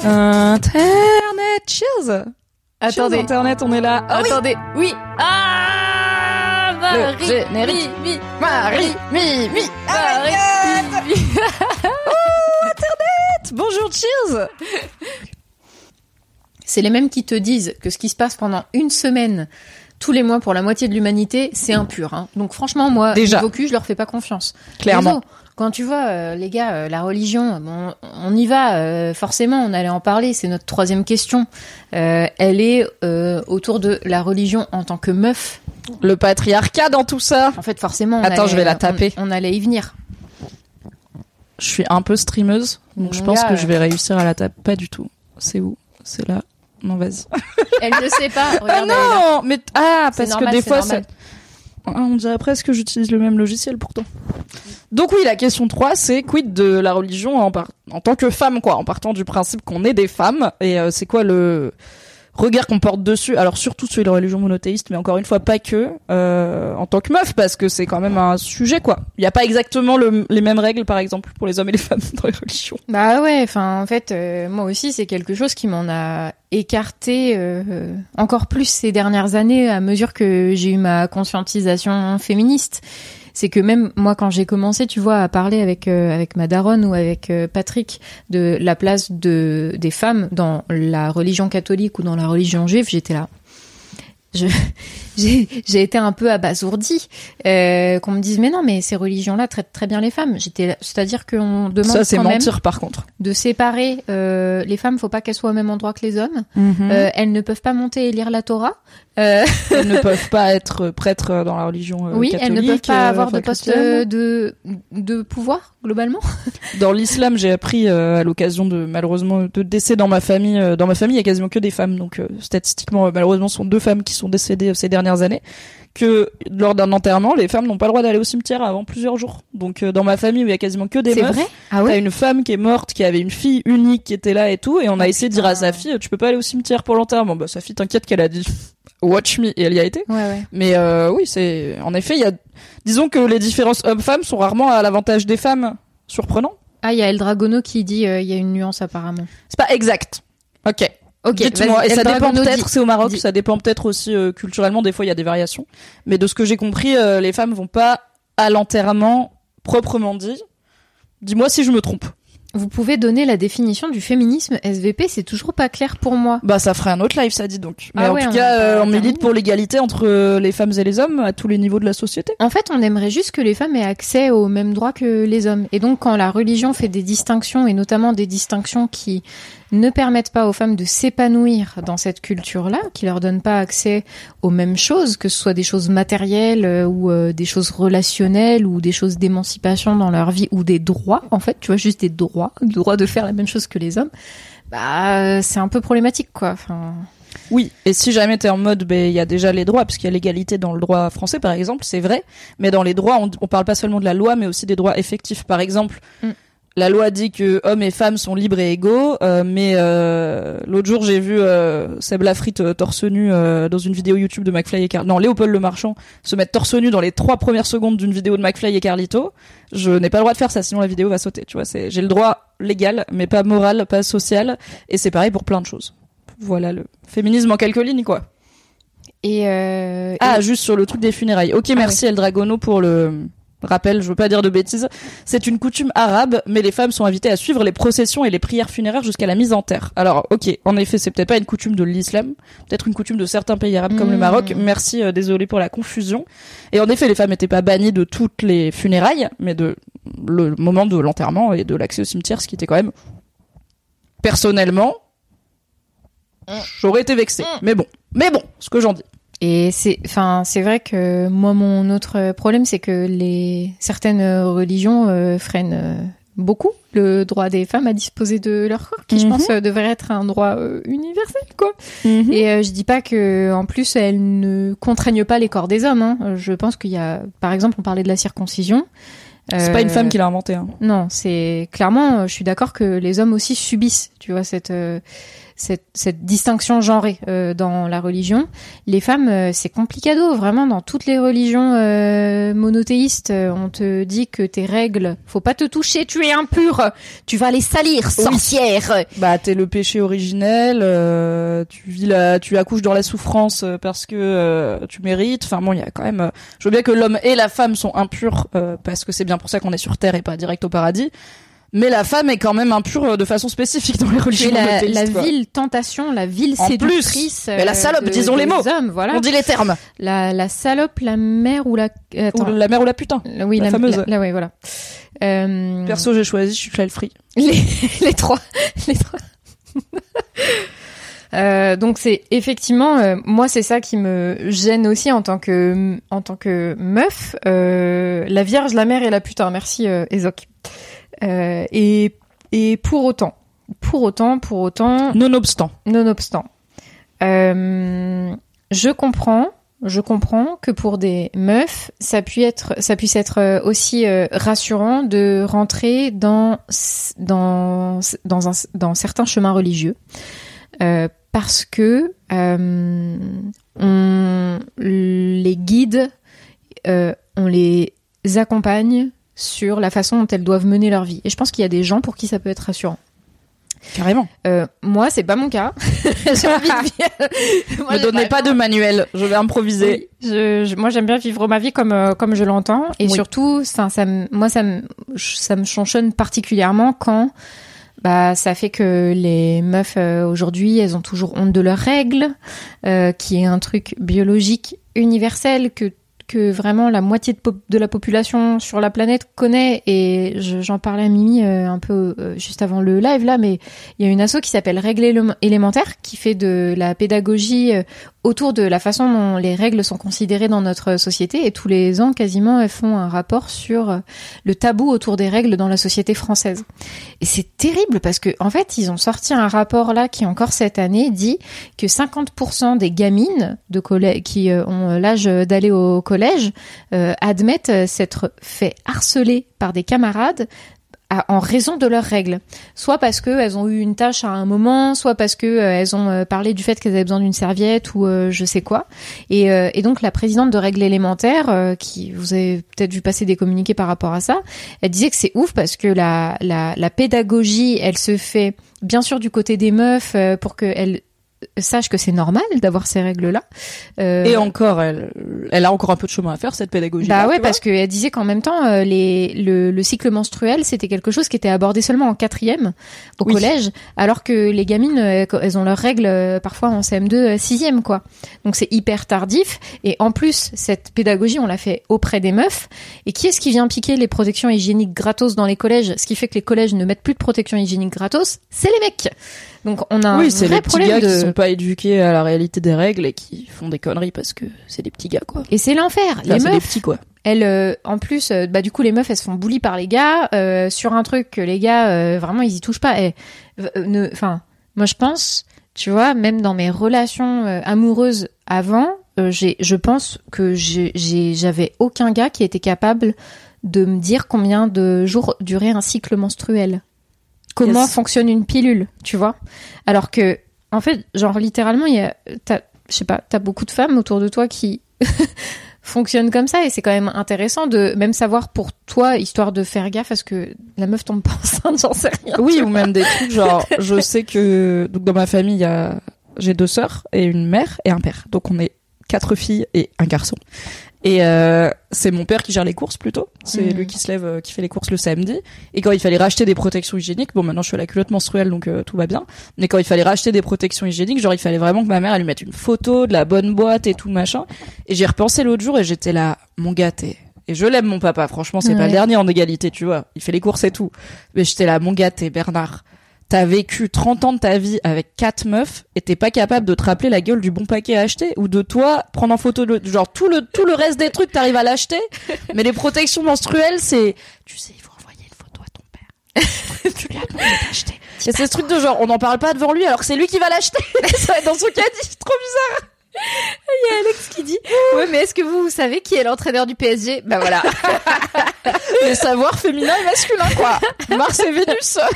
Internet, cheers Attendez. Cheers, Internet, on est là. Ah Attendez, oui. Ah Marie, Le générique. mi, mi, Marie, mi, mi, Marie, mi, mi. bonjour, cheers C'est les mêmes qui te disent que ce qui se passe pendant une semaine tous les mois pour la moitié de l'humanité, c'est impur. Hein. Donc franchement, moi, Déjà. niveau cul, je leur fais pas confiance. Clairement. Quand tu vois, euh, les gars, euh, la religion, bon, on y va, euh, forcément, on allait en parler, c'est notre troisième question. Elle est autour de la religion en tant que meuf. Le patriarcat dans tout ça. En fait, forcément, on Attends, allait- je vais la taper. On, allait y venir. Je suis un peu streameuse, donc je pense gars, que je vais réussir à la taper. Pas du tout. C'est où? C'est là. Non, vas-y. Elle ne sait pas. Ah Regarde, là. non Mais ah, parce normal, que des fois, normal. c'est... Ah, On dirait presque que j'utilise le même logiciel pourtant. Donc oui, la question 3, c'est quid de la religion en, tant que femme, quoi, en partant du principe qu'on est des femmes, et euh, c'est quoi le regard qu'on porte dessus? Alors surtout sur les religions monothéistes, mais encore une fois pas que, euh, en tant que meuf, parce que c'est quand même un sujet, quoi. Il n'y a pas exactement le- les mêmes règles, par exemple, pour les hommes et les femmes dans les religions. Bah ouais, enfin en fait, euh, moi aussi c'est quelque chose qui m'en a écarté euh, euh, encore plus ces dernières années à mesure que j'ai eu ma conscientisation féministe. C'est que même moi quand j'ai commencé, tu vois, à parler avec euh, avec ma daronne ou avec euh, Patrick de la place de des femmes dans la religion catholique ou dans la religion juive, j'étais là. Je j'ai été un peu abasourdie euh, qu'on me dise mais non mais ces religions là traitent très bien les femmes. J'étais c'est-à-dire qu'on demande Ça, c'est mentir, par contre. de séparer euh, les femmes, faut pas qu'elles soient au même endroit que les hommes. Mhm. Euh, elles ne peuvent pas monter et lire la Torah. Euh, elles ne peuvent pas être prêtres dans la religion euh, oui, catholique. elles ne peuvent pas euh, avoir de poste euh, de de pouvoir globalement. Dans l'islam, j'ai appris euh, à l'occasion de malheureusement de décès dans ma famille. euh, dans ma famille, il y a quasiment que des femmes, donc euh, statistiquement, euh, malheureusement, ce sont deux femmes qui sont décédées euh, ces dernières années. Que lors d'un enterrement, les femmes n'ont pas le droit d'aller au cimetière avant plusieurs jours. Donc euh, dans ma famille, où il y a quasiment que des C'est meufs, vrai? Ah t'as une femme qui est morte, qui avait une fille unique qui était là et tout, et on a essayé de dire à putain. sa fille, tu peux pas aller au cimetière pour l'enterrement. Bah sa fille, t'inquiète qu'elle a dit, watch me, et elle y a été. Ouais ouais. Mais euh, oui, c'est en effet, il y a, disons que les différences hommes-femmes sont rarement à l'avantage des femmes. Surprenant. Ah, il y a El Dragono qui dit euh, il y a une nuance apparemment. C'est pas exact. Ok. Ok, Dites-moi. Et ça dépend peut-être, c'est au Maroc, dit. ça dépend peut-être aussi euh, culturellement. Des fois, il y a des variations. Mais de ce que j'ai compris, euh, les femmes vont pas à l'enterrement proprement dit. Dis-moi si je me trompe. Vous pouvez donner la définition du féminisme SVP, c'est toujours pas clair pour moi. Bah, ça ferait un autre live, ça dit donc. Mais Ah en ouais, tout on cas, euh, on milite pour l'égalité entre les femmes et les hommes à tous les niveaux de la société. En fait, on aimerait juste que les femmes aient accès aux mêmes droits que les hommes. Et donc, quand la religion fait des distinctions, et notamment des distinctions qui ne permettent pas aux femmes de s'épanouir dans cette culture-là, qui leur donnent pas accès aux mêmes choses, que ce soit des choses matérielles euh, ou euh, des choses relationnelles ou des choses d'émancipation dans leur vie ou des droits, en fait, tu vois, juste des droits, le droit de faire la même chose que les hommes, bah, c'est un peu problématique, quoi. Enfin, Oui, et si jamais t'es en mode, ben il y a déjà les droits, puisqu'il y a l'égalité dans le droit français, par exemple, c'est vrai. Mais dans les droits, on, on parle pas seulement de la loi, mais aussi des droits effectifs. Par exemple, Mm. La loi dit que hommes et femmes sont libres et égaux, euh, mais euh, l'autre jour j'ai vu euh, Seb Lafrite euh, torse nu euh, dans une vidéo YouTube de McFly et Car non Léopold Le Marchand se mettre torse nu dans les trois premières secondes d'une vidéo de McFly et Carlito. Je n'ai pas le droit de faire ça, sinon la vidéo va sauter. Tu vois, c'est j'ai le droit légal, mais pas moral, pas social, et c'est pareil pour plein de choses. Voilà le féminisme en quelques lignes, quoi. et, euh, Ah, juste sur le truc des funérailles. Ok, merci El Dragono pour le rappel, je veux pas dire de bêtises. C'est une coutume arabe, mais les femmes sont invitées à suivre les processions et les prières funéraires jusqu'à la mise en terre. Alors, ok, en effet, c'est peut-être pas une coutume de l'islam, peut-être une coutume de certains pays arabes comme le Mm. Maroc. Merci, euh, désolé pour la confusion. Et en effet, les femmes n'étaient pas bannies de toutes les funérailles, mais de le moment de l'enterrement et de l'accès au cimetière, ce qui était quand même personnellement, j'aurais été vexée. Mais bon, mais bon, ce que j'en dis. Et c'est, enfin, c'est vrai que moi, mon autre problème, c'est que les certaines religions euh, freinent, euh, beaucoup le droit des femmes à disposer de leur corps, qui je Mhm. pense euh, devrait être un droit euh, universel, quoi. Mhm. Et euh, je dis pas que en plus elles ne contraignent pas les corps des hommes. Hein. Je pense qu'il y a, par exemple, on parlait de la circoncision. C'est pas une femme qui l'a inventé. Hein. Non, c'est clairement. Je suis d'accord que les hommes aussi subissent, tu vois, cette euh, cette, cette distinction genrée euh, dans la religion. Les femmes, euh, c'est complicado, vraiment. Dans toutes les religions euh, monothéistes, on te dit que tes règles, faut pas te toucher, tu es impure, tu vas les salir, Oui. sorcière. Bah t'es le péché originel, euh, tu vis la, tu accouches dans la souffrance parce que euh, tu mérites. Enfin bon, il y a quand même. je veux bien que l'homme et la femme sont impurs euh, parce que c'est bien pour ça qu'on est sur terre et pas direct au paradis. Mais la femme est quand même impure euh, de façon spécifique dans les religions la, la ville tentation, la ville En séductrice. plus. Mais la euh, salope, de- disons les mots. Hommes, voilà. On dit les termes. La, la salope, la mère ou la. Ou Attends. la mère ou la putain. La- oui, la la, fameuse. la- ouais, voilà. Euh, Perso, j'ai choisi, je suis child free. les, les trois. Les trois. Euh, donc c'est effectivement euh, moi c'est ça qui me gêne aussi en tant que en tant que meuf euh, la vierge la mère et la putain merci euh, Ezoc Euh, et et pour autant pour autant pour autant Nonobstant. Nonobstant, euh, je comprends, je comprends que pour des meufs, ça puisse être, ça puisse être euh, aussi euh, rassurant de rentrer dans dans dans un dans certains chemins religieux, euh, parce que euh, on les guide, euh, on les accompagne sur la façon dont elles doivent mener leur vie. Et je pense qu'il y a des gens pour qui ça peut être rassurant. Carrément. Euh, moi, c'est pas mon cas. J'ai envie de vivre. Moi, Me donnez pas de manuel, je vais improviser. Oui, je, je- moi, j'aime bien vivre ma vie comme euh, comme je l'entends, et Oui. surtout, ça, moi, ça me ça me chanchonne particulièrement quand bah ça fait que les meufs euh, aujourd'hui, elles ont toujours honte de leurs règles, qui est un truc biologique universel que que vraiment la moitié de, la population sur la planète connaît et je- j'en parlais à Mimi euh, un peu euh, juste avant le live là mais il y a une asso qui s'appelle Règles élémentaires qui fait de la pédagogie euh, autour de la façon dont les règles sont considérées dans notre société et tous les ans quasiment elles font un rapport sur le tabou autour des règles dans la société française. Et c'est terrible parce que en fait, ils ont sorti un rapport là qui encore cette année dit que 50% des gamines de collège qui ont l'âge d'aller au collège euh, admettent euh, s'être fait harceler par des camarades en raison de leurs règles. Soit parce que elles ont eu une tâche à un moment, soit parce que euh, ont parlé du fait qu'elles avaient besoin d'une serviette ou je sais quoi. Et, donc la présidente de règles élémentaires, qui vous avez peut-être vu passer des communiqués par rapport à ça, elle disait que c'est ouf parce que la, la, pédagogie, elle se fait bien sûr du côté des meufs pour qu'elles sachent que c'est normal d'avoir ces règles-là. Euh, Et encore, elle, elle a encore un peu de chemin à faire cette pédagogie. bah ouais, parce qu'elle disait qu'en même temps, euh, les, le, le cycle menstruel, c'était quelque chose qui était abordé seulement en quatrième au Oui. collège, alors que les gamines, euh, elles ont leurs règles parfois en CM2, euh, sixième, quoi. Donc c'est hyper tardif. Et en plus, cette pédagogie, on l'a fait auprès des meufs. Et qui est-ce qui vient piquer les protections hygiéniques gratos dans les collèges? Ce qui fait que les collèges ne mettent plus de protection hygiénique gratos, c'est les mecs. Donc on a un Oui, c'est les petits gars de... qui sont pas éduqués à la réalité des règles et qui font des conneries parce que c'est des petits gars, quoi. Et c'est l'enfer. Les c'est des meufs, petits, quoi. elles, euh, en plus, euh, bah du coup, les meufs, elles se font bully par les gars euh, sur un truc que les gars, vraiment, ils y touchent pas. Enfin, moi, je pense, tu vois, même dans mes relations amoureuses avant, j'ai, je pense que j'ai- j'avais aucun gars qui était capable de me dire combien de jours durait un cycle menstruel. Comment Yes. fonctionne une pilule, tu vois? Alors que, en fait, genre littéralement, il y a, t'as, je sais pas, t'as beaucoup de femmes autour de toi qui fonctionnent comme ça et c'est quand même intéressant de même savoir pour toi, histoire de faire gaffe, parce que la meuf tombe pas enceinte, j'en sais rien. Oui, ou même des trucs genre, je sais que donc dans ma famille, il y a j'ai deux sœurs et une mère et un père. Donc on est quatre filles et un garçon. Et euh, c'est mon père qui gère les courses plutôt. C'est Mhm. lui qui se lève, euh, qui fait les courses le samedi. Et quand il fallait racheter des protections hygiéniques, bon maintenant je suis à la culotte menstruelle donc euh, tout va bien. Mais quand il fallait racheter des protections hygiéniques, genre il fallait vraiment que ma mère elle lui mette une photo de la bonne boîte et tout machin. Et j'ai repensé l'autre jour et j'étais là, mon gars t'es et je l'aime mon papa, franchement c'est pas le dernier en égalité, tu vois. Il fait les courses et tout. Mais j'étais là, mon gars t'es Bernard. T'as vécu 30 ans de ta vie avec quatre meufs et t'es pas capable de te rappeler la gueule du bon paquet à acheter ou de toi prendre en photo le, genre tout le tout le reste des trucs t'arrives à l'acheter mais les protections menstruelles c'est tu sais il faut envoyer une photo à ton père tu lui as demandé d'acheter. Y a ce truc de genre, on n'en parle pas devant lui alors que c'est lui qui va l'acheter. Ça va être dans son caddie, trop bizarre. Il y a Alex qui dit Ouais, mais est-ce que vous, vous savez qui est l'entraîneur du PSG Bah voilà. Les savoirs féminins et masculins, quoi. Mars et Vénus.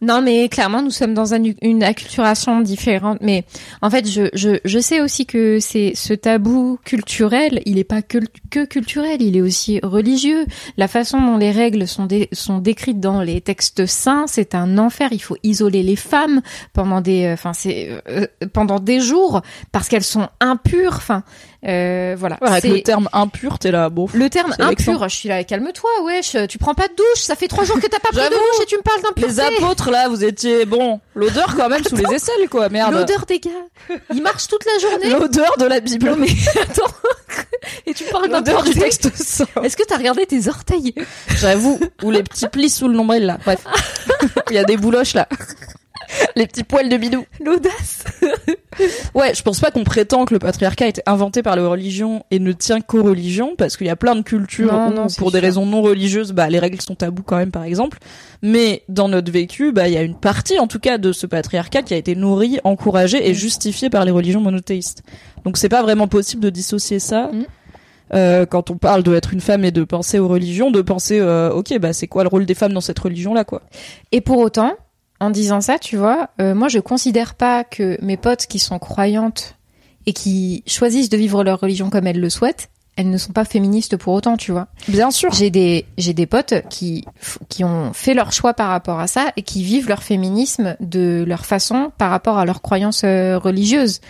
Non, mais clairement, nous sommes dans un- une acculturation différente. Mais en fait, je, je, je sais aussi que c'est ce tabou culturel, il est pas que, que culturel, il est aussi religieux. La façon dont les règles sont, dé- sont décrites dans les textes saints, c'est un enfer. Il faut isoler les femmes pendant des, enfin, c'est euh, pendant des jours parce qu'elles sont impures. Enfin, euh, voilà. Avec le terme impur, t'es là, bon. le terme impur, je suis là, calme-toi, wesh, tu prends pas de douche, ça fait trois jours que t'as pas pris de douche et tu me parles d'impureté. Les apôtres, là, vous étiez, bon, l'odeur quand même sous les aisselles, quoi, merde. L'odeur des gars, ils marchent toute la journée. L'odeur de la Bible. Non mais attends, et tu parles L'odeur du texte. Est-ce que t'as regardé tes orteils? J'avoue. Ou les petits plis sous le nombril, là. Bref. Il y a des bouloches, là. Les petits poils de bidou. L'audace. Ouais, je pense pas qu'on prétend que le patriarcat a été inventé par les religions et ne tient qu'aux religions, parce qu'il y a plein de cultures Non, où, non, pour des sûr. raisons non religieuses, bah, les règles sont tabous quand même, par exemple. Mais dans notre vécu, bah, il y a une partie, en tout cas, de ce patriarcat qui a été nourri, encouragé et Mm. justifié par les religions monothéistes. Donc c'est pas vraiment possible de dissocier ça. Mm. Euh, quand on parle de être une femme et de penser aux religions, de penser, euh, ok, bah c'est quoi le rôle des femmes dans cette religion-là, quoi. Et pour autant, en disant ça, tu vois, euh, moi je considère pas que mes potes qui sont croyantes et qui choisissent de vivre leur religion comme elles le souhaitent, elles ne sont pas féministes pour autant, tu vois. Bien sûr. J'ai des j'ai des potes qui qui ont fait leur choix par rapport à ça et qui vivent leur féminisme de leur façon par rapport à leurs croyances euh, religieuses.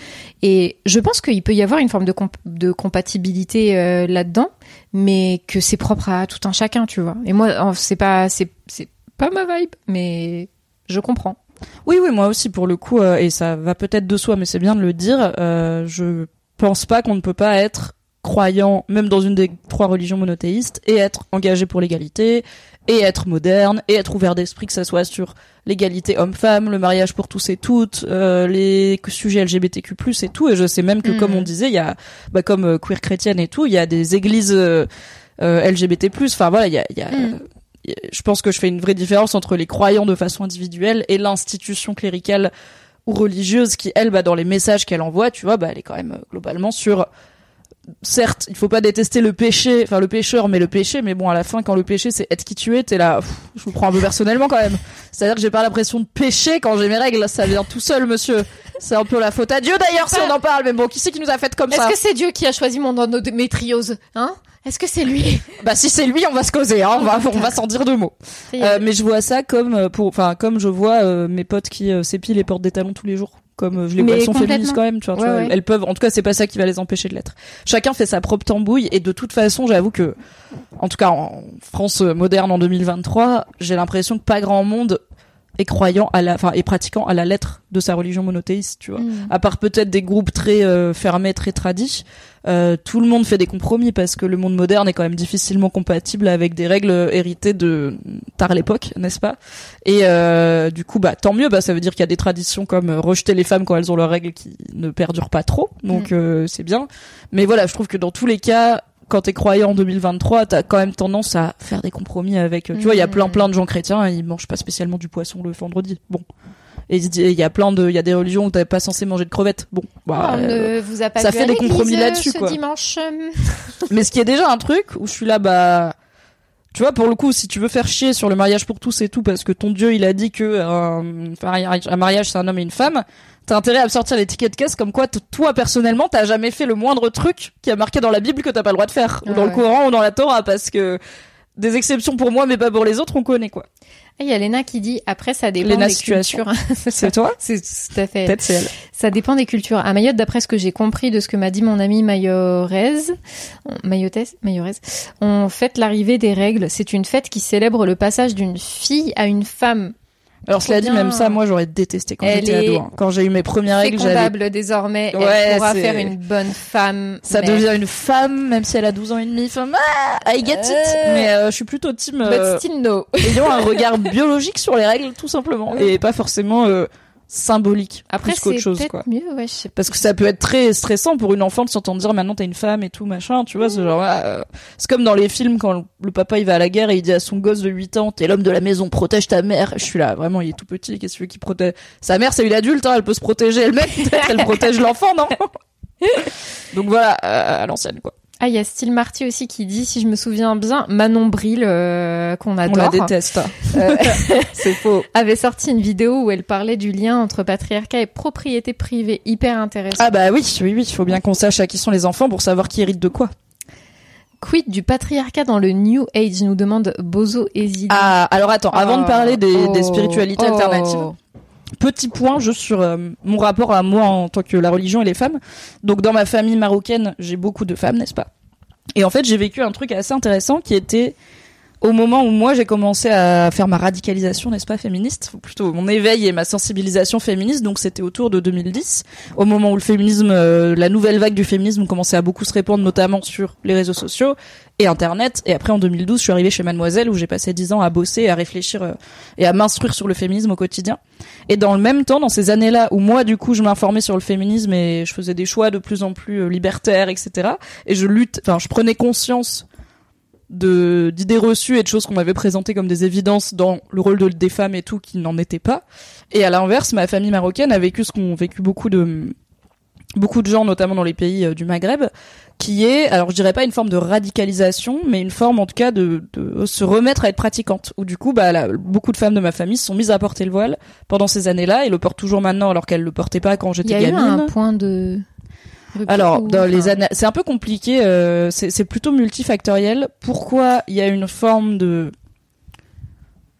Et je pense qu'il peut y avoir une forme de comp- de compatibilité euh, là-dedans, mais que c'est propre à tout un chacun, tu vois. Et moi, c'est pas c'est c'est pas ma vibe, mais je comprends. Oui, oui, moi aussi, pour le coup, euh, et ça va peut-être de soi, mais c'est bien de le dire, euh, je pense pas qu'on ne peut pas être croyant, même dans une des trois religions monothéistes, et être engagé pour l'égalité, et être moderne, et être ouvert d'esprit, que ça soit sur l'égalité homme-femme, le mariage pour tous et toutes, euh, les sujets LGBTQ+, et tout, et je sais même que, Mhm. comme on disait, il y a, bah, comme euh, queer chrétienne et tout, il y a des églises euh, LGBT+, enfin voilà, il y a... il y a Mhm. Je pense que je fais une vraie différence entre les croyants de façon individuelle et l'institution cléricale ou religieuse qui, elle, bah, dans les messages qu'elle envoie, tu vois, bah, elle est quand même euh, globalement sur certes, il faut pas détester le péché, enfin le pécheur, mais le péché. Mais bon, à la fin, quand le péché c'est être qui tu es, t'es là. pff, je me prends un peu personnellement quand même. C'est-à-dire que j'ai pas l'impression de pécher quand j'ai mes règles. Ça vient tout seul, monsieur. C'est un peu la faute à Dieu d'ailleurs si on en parle. Mais bon, qui c'est qui nous a fait comme Est-ce ça que c'est Dieu qui a choisi mon endométriose Hein? Est-ce que c'est lui? Bah si c'est lui, on va se causer. Hein, on va, on va s'en dire deux mots. Euh, mais je vois ça comme euh, pour, enfin comme je vois euh, mes potes qui euh, s'épilent et portent des talons tous les jours. Comme euh, je les vois, elles sont féministes quand même, tu vois, tu vois, ouais. Elles peuvent, en tout cas, c'est pas ça qui va les empêcher de l'être. Chacun fait sa propre tambouille et de toute façon, j'avoue que, en tout cas en France moderne en 2023, j'ai l'impression que pas grand monde est croyant à la, enfin, est pratiquant à la lettre de sa religion monothéiste, tu vois. Mm. À part peut-être des groupes très euh, fermés, très tradis, euh, tout le monde fait des compromis parce que le monde moderne est quand même difficilement compatible avec des règles héritées de tard l'époque, n'est-ce pas? Et euh, du coup, bah tant mieux. Bah ça veut dire qu'il y a des traditions comme euh, rejeter les femmes quand elles ont leurs règles qui ne perdurent pas trop, donc euh, c'est bien. Mais voilà, je trouve que dans tous les cas. Quand t'es croyant en 2023, t'as quand même tendance à faire des compromis avec. euh, Tu vois, il y a Mm. plein plein de gens chrétiens, ils mangent pas spécialement du poisson le vendredi. Bon, et il y a plein de, il y a des religions où t'es pas censé manger de crevettes. Bon, bah, on euh, ne vous a pas ça fait des compromis euh, là-dessus, quoi. dimanche. euh, mais ce qui est déjà un truc où je suis là, bah, tu vois, pour le coup, si tu veux faire chier sur le mariage pour tous et tout, parce que ton dieu il a dit que mariage- un mariage c'est un homme et une femme, t'as intérêt à me sortir l'étiquette de caisse comme quoi toi personnellement t'as jamais fait le moindre truc qui a marqué dans la Bible que t'as pas le droit de faire, ou dans le. Coran ou dans la Torah, parce que des exceptions pour moi mais pas pour les autres, on connaît quoi. Il y a Léna qui dit après ça dépend Léna des situation. cultures. C'est toi C'est tout à fait. Peut-être c'est elle. Ça dépend des cultures. À Mayotte, d'après ce que j'ai compris de ce que m'a dit mon ami Mayorez, Mayorez, on fête l'arrivée des règles. C'est une fête qui célèbre le passage d'une fille à une femme. Alors cela dit, même ça, moi j'aurais détesté quand j'étais ado. hein. Quand j'ai eu mes premières règles, j'avais désormais. Ouais, Elle pourra faire une bonne femme. Ça mais- devient une femme, même si elle a 12 ans et demi. Femme, ah, I get it. Euh. Mais euh, je suis plutôt team But euh, still no. ayant un regard biologique sur les règles, tout simplement, et pas forcément euh, symbolique Après, plus qu'autre chose quoi. mieux, ouais. Parce que ça peut être très stressant pour une enfant de s'entendre dire maintenant t'as une femme et tout machin, tu vois, c'est genre euh, c'est comme dans les films quand le- papa il va à la guerre et il dit à son gosse de 8 ans t'es l'homme de la maison, protège ta mère. Je suis là, vraiment il est tout petit, qu'est-ce que qu'il protège? Sa mère c'est une adulte, hein, elle peut se protéger elle-même, elle protège l'enfant, non? Donc voilà, euh, à l'ancienne quoi. Ah, il y a Style Marty aussi qui dit, si je me souviens bien, Manon Bril, euh, qu'on On la adore, déteste. euh, c'est faux. avait sorti une vidéo où elle parlait du lien entre patriarcat et propriété privée, hyper intéressant. Ah bah oui, oui, oui, il faut bien qu'on sache à qui sont les enfants pour savoir qui hérite de quoi. Quid du patriarcat dans le New Age, nous demande Bozo Ezidi. Ah, alors attends, avant de parler des, Oh, des spiritualités oh. alternatives, petit point juste sur euh, mon rapport à moi en tant que la religion et les femmes. Donc dans ma famille marocaine, j'ai beaucoup de femmes, n'est-ce pas? Et en fait, j'ai vécu un truc assez intéressant qui était au moment où moi j'ai commencé à faire ma radicalisation, n'est-ce pas, féministe, ou plutôt mon éveil et ma sensibilisation féministe, donc c'était autour de 2010, au moment où le féminisme, euh, la nouvelle vague du féminisme commençait à beaucoup se répandre, notamment sur les réseaux sociaux et Internet. Et après en 2012, je suis arrivée chez Mademoiselle où j'ai passé dix ans à bosser, à réfléchir euh, et à m'instruire sur le féminisme au quotidien. Et dans le même temps, dans ces années-là où moi du coup je m'informais sur le féminisme et je faisais des choix de plus en plus euh, libertaires, etc. Et je lutte, enfin je prenais conscience de d'idées reçues et de choses qu'on m'avait présentées comme des évidences dans le rôle de, des femmes et tout qui n'en étaient pas. Et à l'inverse, ma famille marocaine a vécu ce qu'ont vécu beaucoup de beaucoup de gens, notamment dans les pays euh, du Maghreb, qui est, alors je dirais pas une forme de radicalisation, mais une forme en tout cas de, de se remettre à être pratiquante. Où du coup, bah, là, beaucoup de femmes de ma famille se sont mises à porter le voile pendant ces années-là et le portent toujours maintenant alors qu'elles le portaient pas quand Il y j'étais a eu gamine. un point de. Alors, dans les années, c'est un peu compliqué. euh, c'est c'est plutôt multifactoriel. Pourquoi il y a une forme de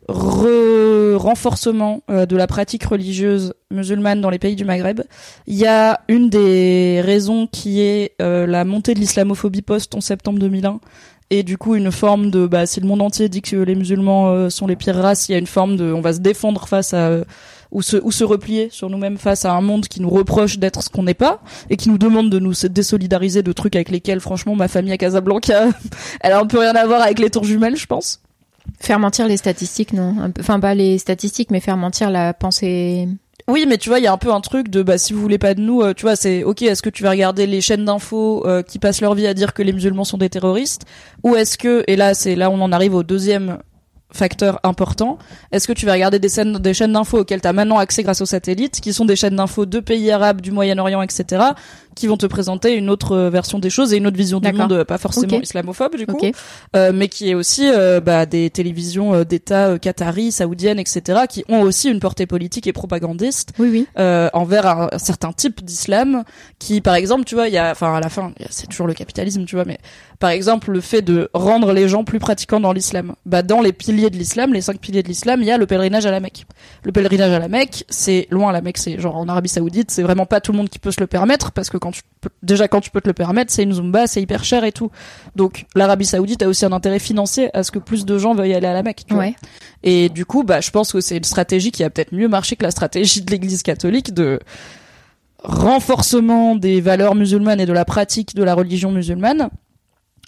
re- renforcement euh, de la pratique religieuse musulmane dans les pays du Maghreb? Il y a une des raisons qui est euh, la montée de l'islamophobie post 11 septembre 2001. Et du coup, une forme de, bah, si le monde entier dit que les musulmans euh, sont les pires races, il y a une forme de, on va se défendre face à, euh, ou se, ou se replier sur nous-mêmes face à un monde qui nous reproche d'être ce qu'on n'est pas et qui nous demande de nous se désolidariser de trucs avec lesquels, franchement, ma famille à Casablanca, elle a un peu rien à voir avec les tours jumelles, je pense. Faire mentir les statistiques, non. Enfin, pas les statistiques, mais faire mentir la pensée. Oui, mais tu vois, il y a un peu un truc de bah si vous voulez pas de nous, euh, tu vois, c'est ok. Est-ce que tu vas regarder les chaînes d'infos euh, qui passent leur vie à dire que les musulmans sont des terroristes, ou est-ce que et là c'est là on en arrive au deuxième facteur important. Est-ce que tu vas regarder des scènes, des chaînes d'infos auxquelles tu as maintenant accès grâce aux satellites, qui sont des chaînes d'infos de pays arabes, du Moyen-Orient, etc., qui vont te présenter une autre euh, version des choses et une autre vision du monde, euh, pas forcément islamophobe du coup, Ok. euh, mais qui est aussi euh, bah, des télévisions d'État euh, qataris, saoudiennes, etc., qui ont aussi une portée politique et propagandiste Oui, oui. euh, envers un, un certain type d'islam qui par exemple tu vois il y a enfin à la fin c'est toujours le capitalisme tu vois mais par exemple le fait de rendre les gens plus pratiquants dans l'islam bah dans les piliers de l'islam les cinq piliers de l'islam il y a le pèlerinage à la Mecque le pèlerinage à la Mecque c'est loin la Mecque c'est genre en Arabie Saoudite c'est vraiment pas tout le monde qui peut se le permettre parce que quand tu peux, déjà quand tu peux te le permettre c'est une zumba c'est hyper cher et tout donc l'Arabie Saoudite a aussi un intérêt financier à ce que plus de gens veuillent aller à la Mecque tu vois. Et du coup, bah, je pense que c'est une stratégie qui a peut-être mieux marché que la stratégie de l'Église catholique de renforcement des valeurs musulmanes et de la pratique de la religion musulmane.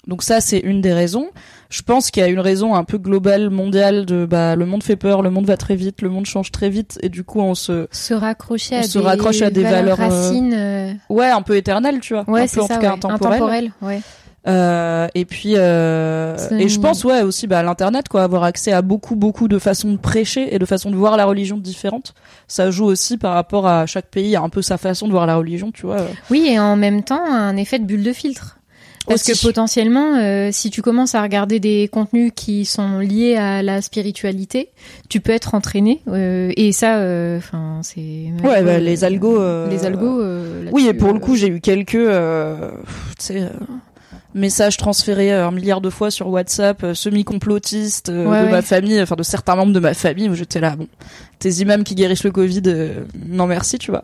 Donc ça, c'est une des raisons. Je pense qu'il y a une raison un peu globale, mondiale de bah le monde fait peur, le monde va très vite, le monde change très vite, et du coup on se Se raccrocher On à se des raccroche à des valeurs, euh, racines. euh, ouais un peu éternel, tu vois, Ouais, un peu en ça. tout cas ouais. intemporel. Intemporel, ouais. Euh, et puis euh, et je pense ouais aussi bah l'internet quoi avoir accès à beaucoup beaucoup de façons de prêcher et de façons de voir la religion différentes ça joue aussi par rapport à chaque pays a un peu sa façon de voir la religion tu vois Oui, et en même temps, un effet de bulle de filtre. Parce que potentiellement, euh, si tu commences à regarder des contenus qui sont liés à la spiritualité, tu peux être entraîné. euh, et ça, enfin, c'est. ouais bah, les algos euh, Les algos. euh, oui et pour le euh, coup j'ai eu quelques euh, tu sais euh, messages transférés euh, un milliard de fois sur WhatsApp euh, semi-complotistes euh, Ouais, de ouais. ma famille enfin de certains membres de ma famille où j'étais là bon tes imams qui guérissent le Covid euh, non merci tu vois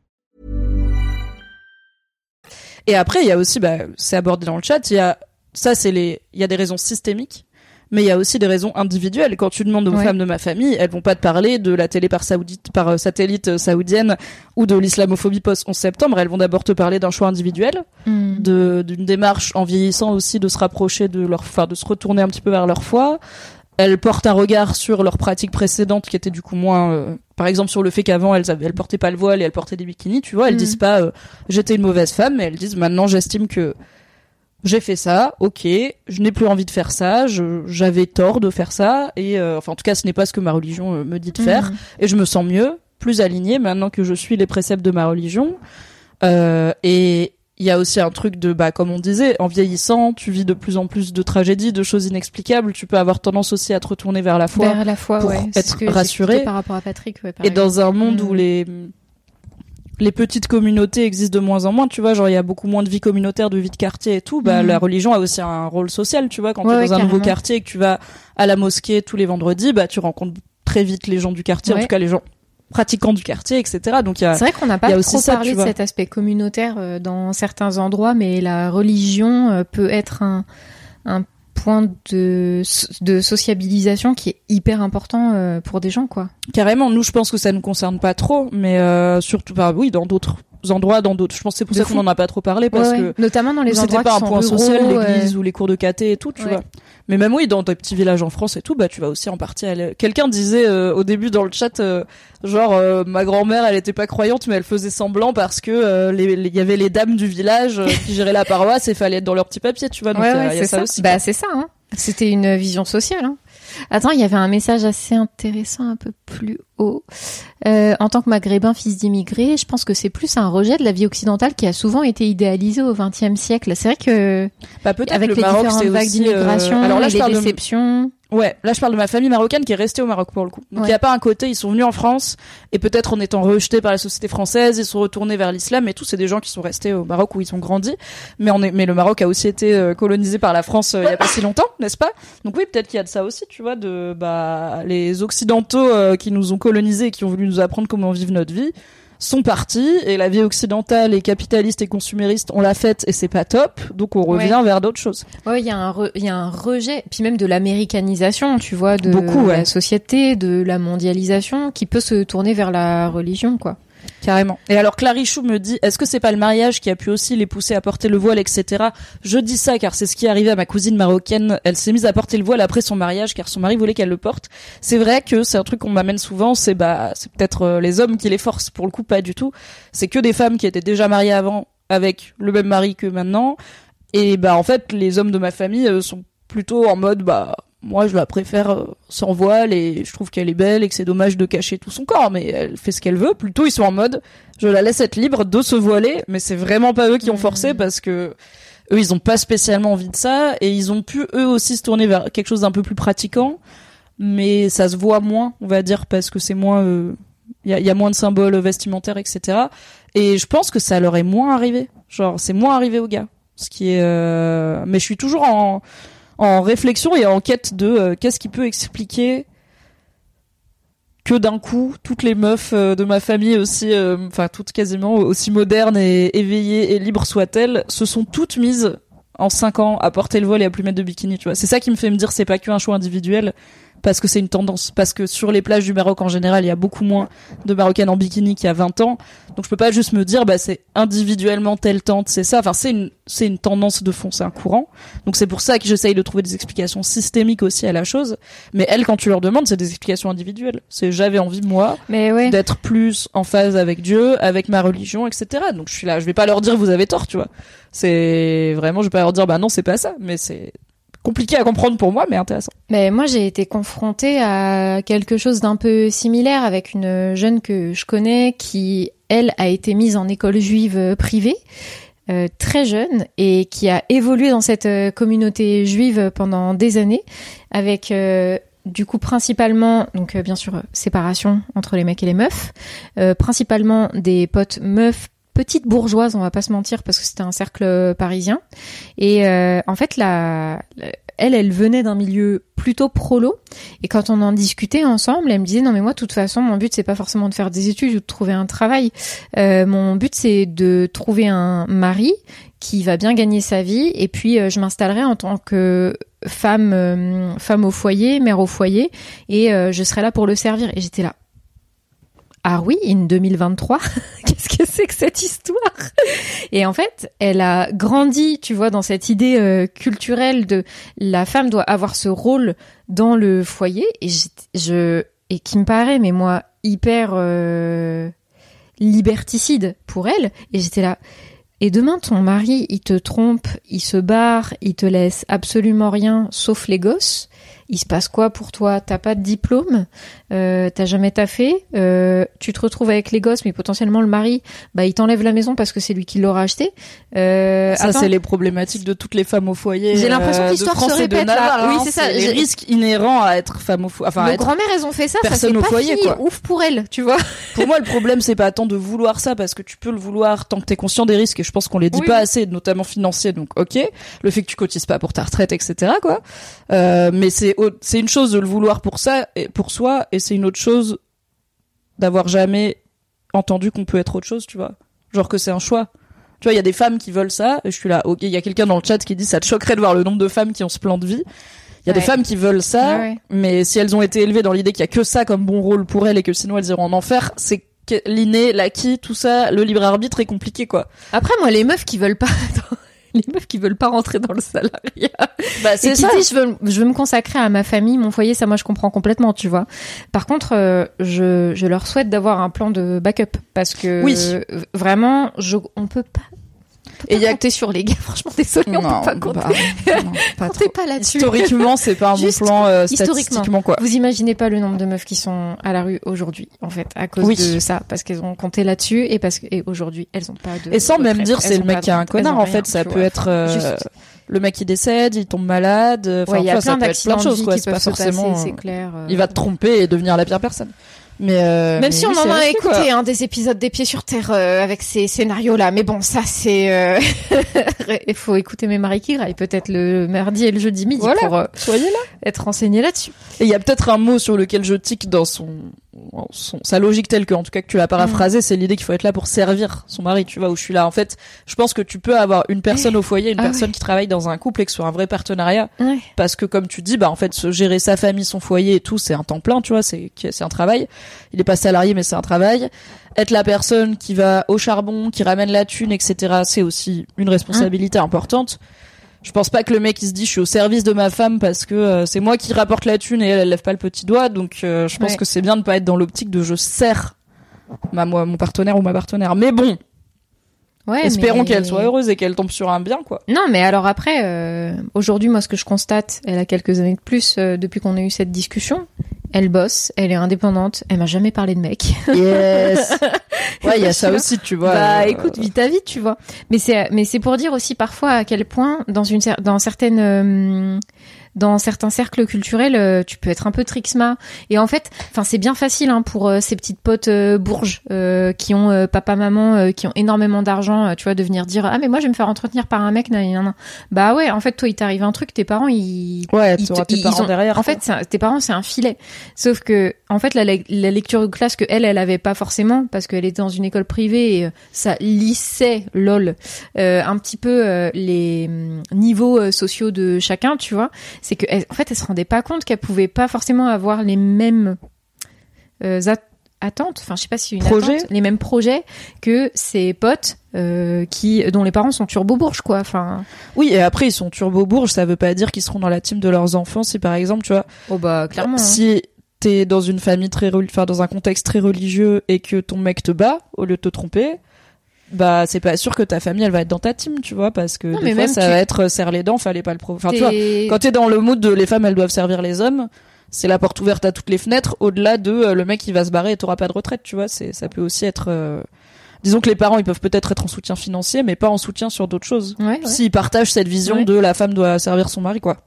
Et après, il y a aussi, bah, c'est abordé dans le chat, il y a, ça c'est les, il y a des raisons systémiques mais il y a aussi des raisons individuelles. Quand tu demandes aux femmes de ma famille, elles vont pas te parler de la télé par, saoudite, par euh, satellite euh, saoudienne ou de l'islamophobie post 11 septembre. Elles vont d'abord te parler d'un choix individuel, hmm. de d'une démarche en vieillissant aussi de se rapprocher de leur, enfin de se retourner un petit peu vers leur foi. Elles portent un regard sur leurs pratiques précédentes qui étaient du coup moins, euh, par exemple sur le fait qu'avant elles avaient, elles portaient pas le voile et elles portaient des bikinis. Tu vois, elles hmm. disent pas j'étais une mauvaise femme, mais elles disent maintenant j'estime que j'ai fait ça, ok, je n'ai plus envie de faire ça, j'avais tort de faire ça, et euh, enfin en tout cas ce n'est pas ce que ma religion euh, me dit de faire, mhm. et je me sens mieux, plus alignée maintenant que je suis les préceptes de ma religion. Euh, et il y a aussi un truc de, bah comme on disait, en vieillissant, tu vis de plus en plus de tragédies, de choses inexplicables, tu peux avoir tendance aussi à te retourner vers la foi, vers la foi pour être rassuré. Par rapport à Patrick, et dans un monde où mhm. les les petites communautés existent de moins en moins, tu vois, genre il y a beaucoup moins de vie communautaire, de vie de quartier et tout, bah mhm. la religion a aussi un rôle social, tu vois, quand tu es dans un nouveau quartier et que tu vas à la mosquée tous les vendredis, bah tu rencontres très vite les gens du quartier, en tout cas les gens pratiquants du quartier, etc. Donc il y a c'est vrai qu'on n'a pas trop parlé de cet aspect communautaire euh, dans certains endroits, mais la religion euh, peut être un un point de, de sociabilisation qui est hyper important euh, pour des gens, quoi. Carrément, nous, je pense que ça ne concerne pas trop, mais euh, surtout, bah oui, dans d'autres endroits, dans d'autres. Je pense que c'est pour ça qu'on en a pas trop parlé parce que notamment dans les endroits pas qui un point social, l'église ou les cours de caté et tout, tu vois. Mais même oui, dans tes petits villages en France et tout, bah tu vas aussi en partie aller. Quelqu'un disait euh, au début dans le chat, euh, genre euh, ma grand-mère, elle était pas croyante, mais elle faisait semblant parce que il y avait les dames du village qui géraient la paroisse et fallait être dans leur petit papier, tu vois. Donc il y a, ça, aussi. Bah c'est ça. Hein. C'était une vision sociale. Hein. Attends, il y avait un message assez intéressant un peu plus haut. Euh, en tant que maghrébin, fils d'immigrés, je pense que c'est plus un rejet de la vie occidentale qui a souvent été idéalisée au XXe siècle. C'est vrai que bah, avec le les Maroc, différentes vagues euh, d'immigration, là, les déceptions. Ouais, là je parle de ma famille marocaine qui est restée au Maroc pour le coup. Donc il y a pas un côté, ils sont venus en France et peut-être en étant rejetés par la société française, ils sont retournés vers l'islam et tout. C'est des gens qui sont restés au Maroc où ils ont grandi. Mais on est, mais le Maroc a aussi été euh, colonisé par la France euh, il y a pas si longtemps, n'est-ce pas? Donc oui, peut-être qu'il y a de ça aussi, tu vois, de bah les occidentaux euh, qui nous ont colonisés et qui ont voulu nous apprendre comment vivre notre vie sont partis et la vie occidentale et capitaliste et consumériste on l'a faite et c'est pas top donc on revient vers d'autres choses. Ouais, il y a un il y a un rejet puis même de l'américanisation, tu vois, de Beaucoup, la société, de la mondialisation qui peut se tourner vers la religion quoi. Carrément. Et alors Clarichou me dit, est-ce que c'est pas le mariage qui a pu aussi les pousser à porter le voile, etc. Je dis ça car c'est ce qui est arrivé à ma cousine marocaine. Elle s'est mise à porter le voile après son mariage car son mari voulait qu'elle le porte. C'est vrai que c'est un truc qu'on m'amène souvent. C'est bah, c'est peut-être euh, les hommes qui les forcent. Pour le coup, pas du tout. C'est que des femmes qui étaient déjà mariées avant avec le même mari que maintenant. Et bah en fait, les hommes de ma famille euh, sont plutôt en mode bah moi je la préfère euh, sans voile et je trouve qu'elle est belle et que c'est dommage de cacher tout son corps mais elle fait ce qu'elle veut. Plutôt ils sont en mode je la laisse être libre de se voiler mais c'est vraiment pas eux qui ont forcé mmh. parce que eux ils ont pas spécialement envie de ça et ils ont pu eux aussi se tourner vers quelque chose d'un peu plus pratiquant mais ça se voit moins on va dire parce que c'est moins il euh, y, a, y, a, moins de symboles vestimentaires etc et je pense que ça leur est moins arrivé. Genre c'est moins arrivé aux gars. Ce qui est euh... mais je suis toujours en en réflexion et en quête de euh, qu'est-ce qui peut expliquer que d'un coup toutes les meufs euh, de ma famille aussi euh, enfin toutes quasiment aussi modernes et éveillées et libres soient-elles se sont toutes mises en 5 ans à porter le voile et à plus mettre de bikini tu vois. C'est ça qui me fait me dire c'est pas qu'un choix individuel parce que c'est une tendance, parce que sur les plages du Maroc en général, il y a beaucoup moins de Marocaines en bikini qu'il y a 20 ans. Donc je peux pas juste me dire, bah c'est individuellement telle tente, c'est ça. Enfin c'est une c'est une tendance de fond, c'est un courant. Donc c'est pour ça que j'essaye de trouver des explications systémiques aussi à la chose. Mais elles, quand tu leur demandes, c'est des explications individuelles. C'est j'avais envie moi d'être plus en phase avec Dieu, avec ma religion, etc. Donc je suis là, je vais pas leur dire vous avez tort, tu vois. C'est vraiment, je vais pas leur dire bah non c'est pas ça, mais c'est compliqué à comprendre pour moi, mais intéressant. Mais moi, j'ai été confrontée à quelque chose d'un peu similaire avec une jeune que je connais qui, elle, a été mise en école juive euh, privée. Euh, très jeune et qui a évolué dans cette euh, communauté juive pendant des années avec du coup principalement donc bien sûr séparation entre les mecs et les meufs principalement des potes meufs petite bourgeoise, on va pas se mentir, parce que c'était un cercle parisien. Et euh, en fait, la, la- elle, elle venait d'un milieu plutôt prolo. Et quand on en discutait ensemble, elle me disait non mais moi, de toute façon, mon but c'est pas forcément de faire des études ou de trouver un travail. Euh, mon but c'est de trouver un mari qui va bien gagner sa vie. Et puis euh, je m'installerai en tant que femme, euh, femme au foyer, mère au foyer, et euh, je serai là pour le servir. Et j'étais là. Ah oui, in 2023, qu'est-ce que c'est que cette histoire? Et en fait, elle a grandi, tu vois, dans cette idée euh, culturelle de la femme doit avoir ce rôle dans le foyer, et je, et qui me paraît, mais moi, hyper euh, liberticide pour elle. Et j'étais là. Et demain, ton mari, il te trompe, il se barre, il te laisse absolument rien, sauf les gosses. Il se passe quoi pour toi? T'as pas de diplôme, euh, t'as jamais taffé, euh, tu te retrouves avec les gosses, mais potentiellement le mari, bah il t'enlève la maison parce que c'est lui qui l'aura acheté. Euh, Ça, c'est les problématiques de toutes les femmes au foyer. J'ai l'impression que euh, l'histoire se répète, là. Oui, hein. c'est ça. Les risques inhérents à être femme au foyer. Enfin, Nos grand-mères, elles ont fait ça, ça personne s'est au pas foyer, fini quoi. ouf pour elles, tu vois. Pour moi, le problème, c'est pas tant de vouloir ça, parce que tu peux le vouloir tant que t'es conscient des risques, et je pense qu'on les dit Oui, pas oui. assez, notamment financiers, donc ok. Le fait que tu cotises pas pour ta retraite, etc., quoi. Euh, mais c'est, c'est une chose de le vouloir pour ça, et pour soi, et c'est une autre chose d'avoir jamais entendu qu'on peut être autre chose, tu vois. Genre que c'est un choix. Tu vois, il y a des femmes qui veulent ça, et je suis là, ok, il y a quelqu'un dans le chat qui dit ça te choquerait de voir le nombre de femmes qui ont ce plan de vie. Il y a des femmes qui veulent ça, Ouais, ouais. mais si elles ont été élevées dans l'idée qu'il y a que ça comme bon rôle pour elles et que sinon elles iront en enfer, c'est l'inné, l'acquis, tout ça, le libre arbitre est compliqué quoi. Après, moi, les meufs qui veulent pas, les meufs qui veulent pas rentrer dans le salariat, Bah c'est qui ça. disent je veux, je veux me consacrer à ma famille, mon foyer, ça, moi, je comprends complètement, tu vois. Par contre, euh, je, je leur souhaite d'avoir un plan de backup parce que Oui. euh, vraiment, je, on peut pas. Et pas y a- compter sur les gars, franchement, désolé, on peut pas compter. bah, non, pas Comptez pas là-dessus. Historiquement, c'est pas un bon plan euh, statistiquement quoi. Vous imaginez pas le nombre de meufs qui sont à la rue aujourd'hui, en fait, à cause Oui. de ça, parce qu'elles ont compté là-dessus et parce que et aujourd'hui elles ont pas de. Et sans même dire c'est le mec qui est un connard en fait, ça peut être euh, le mec qui décède, il tombe malade, euh, enfin Ouais, il y a plein d'accidents de choses vie quoi, qui c'est pas peuvent se forcément passer, c'est clair. euh. il va te tromper et devenir la pire personne. Mais euh, Même mais si oui, on en a écouté hein, des épisodes des pieds sur terre euh, avec ces scénarios-là, mais bon, ça c'est. euh, Il faut écouter mes maris qui graillent peut-être le mardi et le jeudi midi Voilà. pour euh, Soyez là. être renseigné là-dessus. Et il y a peut-être un mot sur lequel je tique dans son, son sa logique telle que, en tout cas, que tu l'as paraphrasé, c'est l'idée qu'il faut être là pour servir son mari, tu vois, où je suis là. En fait, je pense que tu peux avoir une personne au foyer, une Ah personne ouais. qui travaille dans un couple et que ce soit un vrai partenariat. Ouais. Parce que, comme tu dis, bah, en fait, se gérer sa famille, son foyer et tout, c'est un temps plein, tu vois, c'est, c'est un travail. Il est pas salarié, mais c'est un travail. Être la personne qui va au charbon, qui ramène la thune, etc., c'est aussi une responsabilité importante. Je pense pas que le mec il se dit je suis au service de ma femme parce que euh, c'est moi qui rapporte la thune et elle elle lève pas le petit doigt donc euh, je pense Ouais. que c'est bien de pas être dans l'optique de je sers ma moi mon partenaire ou ma partenaire mais bon Ouais, espérons mais- qu'elle soit heureuse et qu'elle tombe sur un bien quoi Non, mais alors après, euh, aujourd'hui, moi, ce que je constate, elle a quelques années de plus euh, depuis qu'on a eu cette discussion. Elle bosse, elle est indépendante, elle m'a jamais parlé de mec. yes ouais il y a ça aussi tu vois bah, euh, écoute, vis ta vie, tu vois. Mais c'est, mais c'est pour dire aussi parfois à quel point dans une, dans certaines, euh, dans certains cercles culturels, euh, tu peux être un peu trixma. Et en fait, enfin, c'est bien facile hein, pour euh, ces petites potes euh, bourges euh, qui ont euh, papa, maman, euh, qui ont énormément d'argent, tu vois, de venir dire ah mais moi je vais me faire entretenir par un mec, nan, nan, nan. Bah ouais, en fait toi il t'arrive un truc, tes parents ils ouais ils te- tes ils parents ont- derrière En quoi. fait, un- tes parents, c'est un filet. Sauf que, en fait, la, le- la lecture de classe que elle, elle avait pas forcément parce qu'elle était dans une école privée et ça lissait, lol, euh, un petit peu euh, les hum, niveaux euh, sociaux de chacun, tu vois. C'est que, elle- en fait, elle se rendait pas compte qu'elle pouvait pas forcément avoir les mêmes euh, at- attentes. Enfin, je sais pas si une attente, les mêmes projets que ses potes euh, qui, dont les parents sont turbo bourges, quoi. Enfin, oui et après ils sont turbo bourges ça veut pas dire qu'ils seront dans la team de leurs enfants si par exemple tu vois oh bah clairement. hein. Si t'es dans une famille très, enfin dans un contexte très religieux et que ton mec te bat au lieu de te tromper, bah c'est pas sûr que ta famille elle va être dans ta team, tu vois, parce que Non, des fois ça tu- va être euh, serre les dents, fallait pas le pro. Enfin tu vois, quand t'es dans le mood de les femmes elles doivent servir les hommes, c'est la porte ouverte à toutes les fenêtres. Au-delà de euh, le mec qui va se barrer et t'auras pas de retraite, tu vois, c'est ça peut aussi être. euh, Disons que les parents ils peuvent peut-être être en soutien financier, mais pas en soutien sur d'autres choses. Ouais, ouais. S'ils partagent cette vision Ouais. de la femme doit servir son mari, quoi.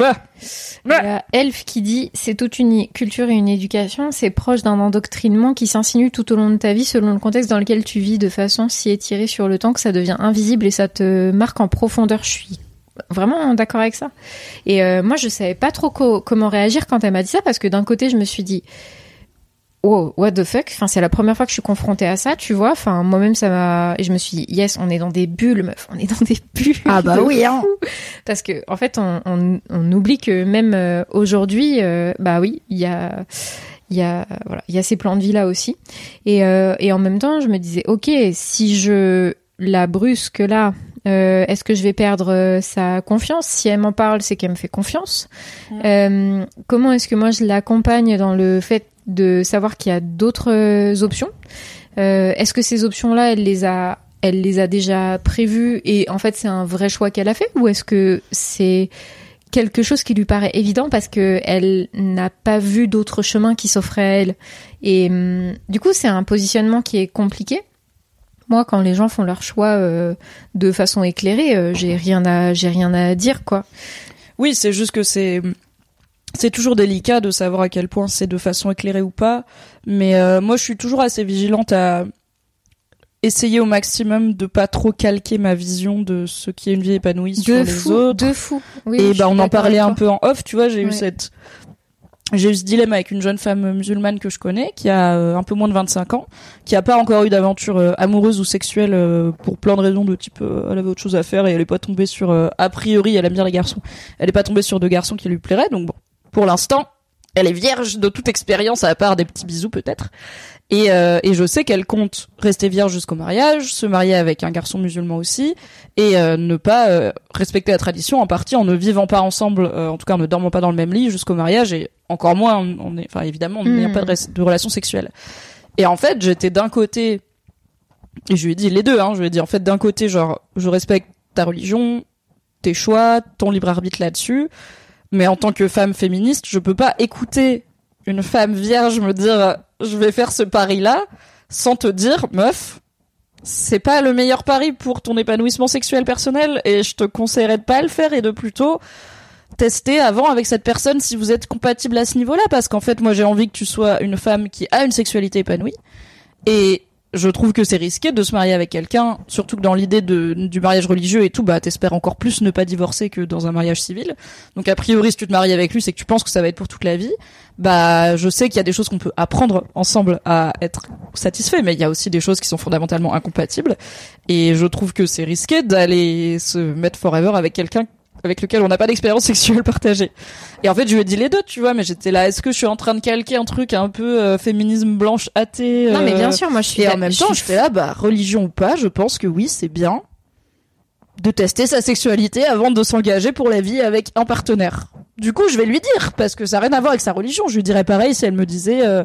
A Elf qui dit c'est toute une culture et une éducation, c'est proche d'un endoctrinement qui s'insinue tout au long de ta vie selon le contexte dans lequel tu vis de façon si étirée sur le temps que ça devient invisible et ça te marque en profondeur. Je suis vraiment d'accord avec ça. Et euh, moi je savais pas trop comment réagir quand elle m'a dit ça parce que d'un côté je me suis dit wow, what the fuck? Enfin, c'est la première fois que je suis confrontée à ça, tu vois. Enfin, moi-même, ça m'a. Et je me suis dit, yes, on est dans des bulles, meuf. On est dans des bulles. Ah bah oui, hein. Parce que, en fait, on, on, on oublie que même euh, aujourd'hui, euh, bah oui, il y a. Il y a voilà, il y a ces plans de vie là aussi, et euh, et en même temps, je me disais, ok, si je la brusque là, euh, est-ce que je vais perdre sa confiance? Si elle m'en parle, c'est qu'elle me fait confiance. Euh, comment est-ce que moi je l'accompagne dans le fait de savoir qu'il y a d'autres euh, options. Euh, Est-ce que ces options-là, elle les a, elle les a déjà prévues et en fait c'est un vrai choix qu'elle a fait ou est-ce que c'est quelque chose qui lui paraît évident parce que elle n'a pas vu d'autres chemins qui s'offraient à elle? Et hum, du coup c'est un positionnement qui est compliqué. Moi, quand les gens font leur choix euh, de façon éclairée, euh, j'ai rien à j'ai rien à dire quoi. Oui, c'est juste que c'est c'est toujours délicat de savoir à quel point c'est de façon éclairée ou pas, mais euh, moi je suis toujours assez vigilante à essayer au maximum de pas trop calquer ma vision de ce qui est une vie épanouie sur les autres. De fou. Oui, et bah on en parlait un peu en off, tu vois, j'ai eu cette j'ai eu ce dilemme avec une jeune femme musulmane que je connais, qui a euh, un peu moins de 25 ans, qui a pas encore eu d'aventure euh, amoureuse ou sexuelle pour plein de raisons de type elle avait autre chose à faire et elle est pas tombée sur a priori elle aime bien les garçons, elle est pas tombée sur deux garçons qui lui plairaient donc bon pour l'instant, elle est vierge de toute expérience à part des petits bisous peut-être. Et, euh, et je sais qu'elle compte rester vierge jusqu'au mariage, se marier avec un garçon musulman aussi, et euh, ne pas euh, respecter la tradition en partie en ne vivant pas ensemble, en tout cas en ne dormant pas dans le même lit jusqu'au mariage, et encore moins, on est, enfin évidemment, on n'a pas de, de relation sexuelle. Et en fait, j'étais d'un côté, et je lui ai dit les deux, hein, je lui ai dit en fait d'un côté genre je respecte ta religion, tes choix, ton libre arbitre là-dessus. Mais en tant que femme féministe, je peux pas écouter une femme vierge me dire je vais faire ce pari là sans te dire meuf c'est pas le meilleur pari pour ton épanouissement sexuel personnel et je te conseillerais de pas le faire et de plutôt tester avant avec cette personne si vous êtes compatible à ce niveau-là. Parce qu'en fait moi j'ai envie que tu sois une femme qui a une sexualité épanouie et je trouve que c'est risqué de se marier avec quelqu'un, surtout que dans l'idée de, du mariage religieux et tout, bah t'espères encore plus ne pas divorcer que dans un mariage civil. Donc a priori, si tu te maries avec lui, c'est que tu penses que ça va être pour toute la vie. Bah je sais qu'il y a des choses qu'on peut apprendre ensemble à être satisfait, mais il y a aussi des choses qui sont fondamentalement incompatibles. Et je trouve que c'est risqué d'aller se mettre forever avec quelqu'un avec lequel on n'a pas d'expérience sexuelle partagée. Et en fait, je lui ai dit les deux, tu vois, mais j'étais là, est-ce que je suis en train de calquer un truc un peu euh, féminisme blanche athée Non, mais bien euh, sûr, moi je suis. Et en même temps, je fais là, bah religion ou pas, je pense que oui, c'est bien de tester sa sexualité avant de s'engager pour la vie avec un partenaire. Du coup, je vais lui dire parce que ça n'a rien à voir avec sa religion. Je lui dirais pareil si elle me disait. Euh,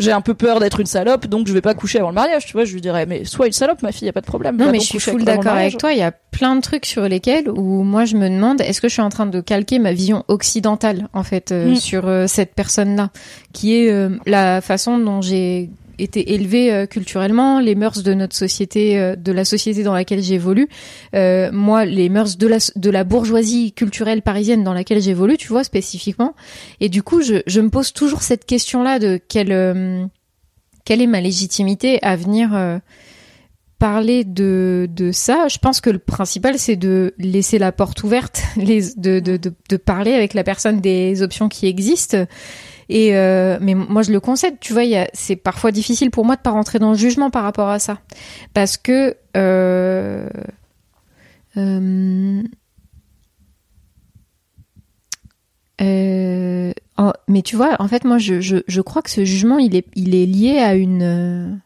j'ai un peu peur d'être une salope, donc je vais pas coucher avant le mariage, tu vois, je lui dirais, mais sois une salope, ma fille, y a pas de problème. Non, mais je suis full d'accord avec toi, il y a plein de trucs sur lesquels où moi je me demande, est-ce que je suis en train de calquer ma vision occidentale, en fait, euh, mm. sur euh, cette personne-là, qui est euh, la façon dont j'ai été élevée euh, culturellement, les mœurs de notre société, euh, de la société dans laquelle j'évolue. Euh, moi, les mœurs de la, de la bourgeoisie culturelle parisienne dans laquelle j'évolue, tu vois, spécifiquement. Et du coup, je, me pose toujours cette question-là de quelle, quelle est ma légitimité à venir parler de, de ça, je pense que le principal, c'est de laisser la porte ouverte, de, de, de, parler avec la personne des options qui existent euh, mais moi je le concède, tu vois, c'est parfois difficile pour moi de pas rentrer dans le jugement par rapport à ça, parce que euh, euh, mais tu vois, en fait, moi, je, crois que ce jugement, il est lié à une,